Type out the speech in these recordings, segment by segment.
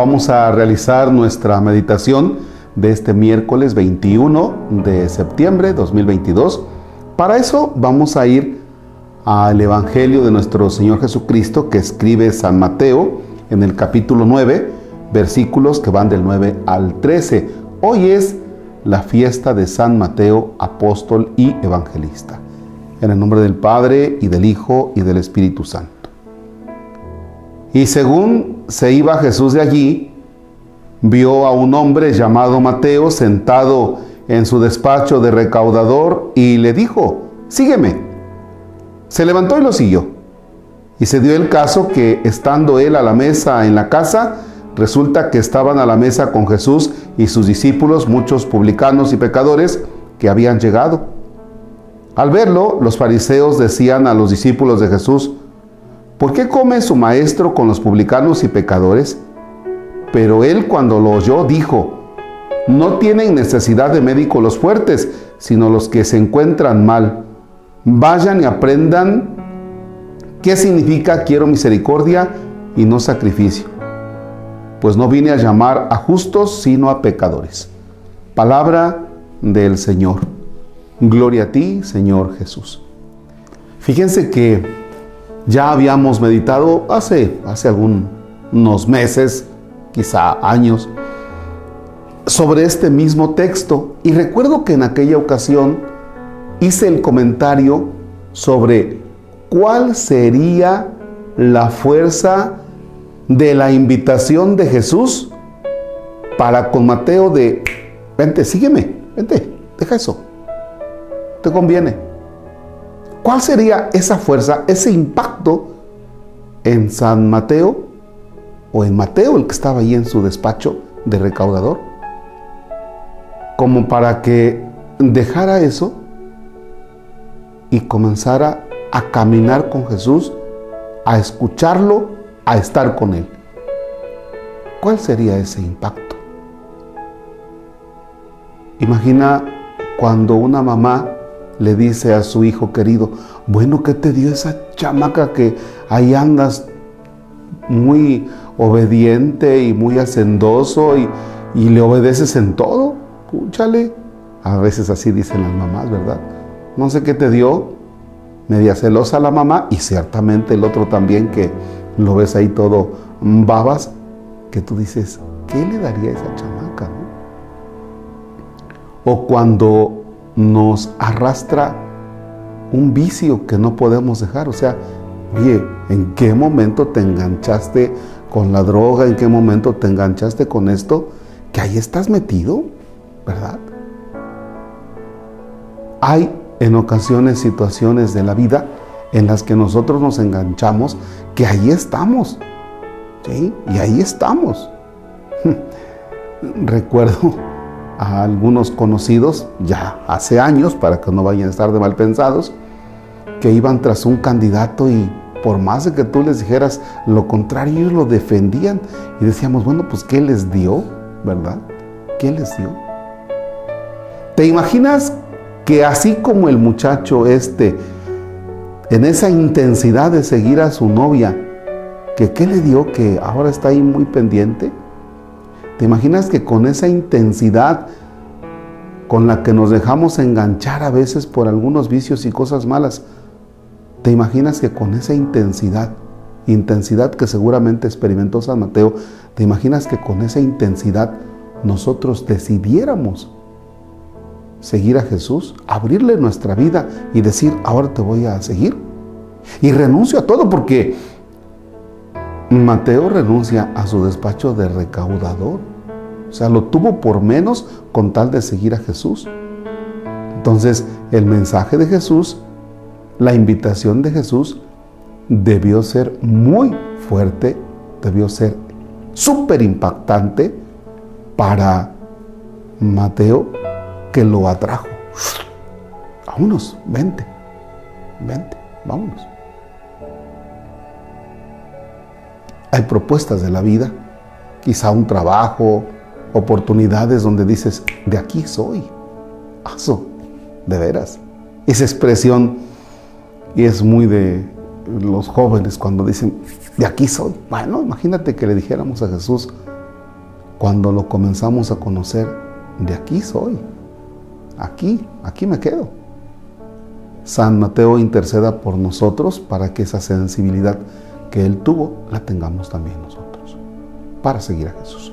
vamos a realizar nuestra meditación de este miércoles 21 de septiembre 2022. Para eso vamos a ir al Evangelio de nuestro Señor Jesucristo que escribe San Mateo en el capítulo 9, versículos que van del 9 al 13. Hoy es la fiesta de San Mateo, apóstol y evangelista. En el nombre del Padre y del Hijo y del Espíritu Santo. Y según se iba Jesús de allí, vio a un hombre llamado Mateo sentado en su despacho de recaudador y le dijo, sígueme. Se levantó y lo siguió. Y se dio el caso que estando él a la mesa en la casa, resulta que estaban a la mesa con Jesús y sus discípulos muchos publicanos y pecadores que habían llegado. Al verlo, los fariseos decían a los discípulos de Jesús, ¿por qué come su maestro con los publicanos y pecadores? Pero él cuando lo oyó dijo, no tienen necesidad de médico los fuertes, sino los que se encuentran mal. Vayan y aprendan qué significa quiero misericordia y no sacrificio. Pues no vine a llamar a justos, sino a pecadores. Palabra del Señor. Gloria a ti, Señor Jesús. Fíjense que ya habíamos meditado hace, hace algunos meses, quizá años, sobre este mismo texto. Y recuerdo que en aquella ocasión hice el comentario sobre cuál sería la fuerza de la invitación de Jesús para con Mateo de, vente, sígueme, vente, deja eso, te conviene. ¿Cuál sería esa fuerza, ese impacto en San Mateo o en Mateo, el que estaba ahí en su despacho de recaudador? Como para que dejara eso y comenzara a caminar con Jesús, a escucharlo, a estar con Él. ¿Cuál sería ese impacto? Imagina cuando una mamá le dice a su hijo querido, bueno, ¿qué te dio esa chamaca que ahí andas muy obediente y muy hacendoso y, le obedeces en todo? Púchale. A veces así dicen las mamás, ¿verdad? No sé qué te dio, media celosa la mamá y ciertamente el otro también que lo ves ahí todo babas, que tú dices, ¿qué le daría a esa chamaca? O cuando nos arrastra un vicio que no podemos dejar. O sea, oye, ¿en qué momento te enganchaste con la droga? ¿En qué momento te enganchaste con esto? Que ahí estás metido, ¿verdad? Hay en ocasiones situaciones de la vida en las que nosotros nos enganchamos, que ahí estamos. ¿sí? Y ahí estamos. Recuerdo a algunos conocidos ya hace años, para que no vayan a estar de mal pensados, que iban tras un candidato y por más de que tú les dijeras lo contrario, ellos lo defendían y decíamos, bueno, pues ¿qué les dio? ¿Verdad? ¿Qué les dio? ¿Te imaginas que así como el muchacho este, en esa intensidad de seguir a su novia, que qué le dio que ahora está ahí muy pendiente? ¿Te imaginas que con esa intensidad con la que nos dejamos enganchar a veces por algunos vicios y cosas malas, ¿te imaginas que con esa intensidad, intensidad que seguramente experimentó San Mateo, ¿te imaginas que con esa intensidad nosotros decidiéramos seguir a Jesús, abrirle nuestra vida y decir, ahora te voy a seguir? Y renuncio a todo porque Mateo renuncia a su despacho de recaudador. O sea, lo tuvo por menos con tal de seguir a Jesús. Entonces, el mensaje de Jesús, la invitación de Jesús, debió ser muy fuerte, debió ser súper impactante para Mateo, que lo atrajo. Vámonos, vente, vente, vámonos. Hay propuestas de la vida, quizá un trabajo, oportunidades donde dices, de aquí soy. Aso, de veras. Esa expresión, y es muy de los jóvenes cuando dicen, de aquí soy. Bueno, imagínate que le dijéramos a Jesús, cuando lo comenzamos a conocer, de aquí soy, aquí, aquí me quedo. San Mateo interceda por nosotros para que esa sensibilidad que Él tuvo la tengamos también nosotros, para seguir a Jesús.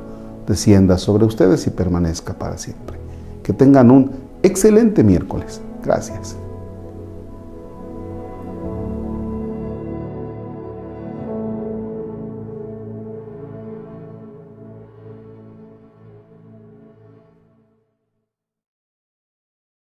descienda sobre ustedes y permanezca para siempre. Que tengan un excelente miércoles. Gracias.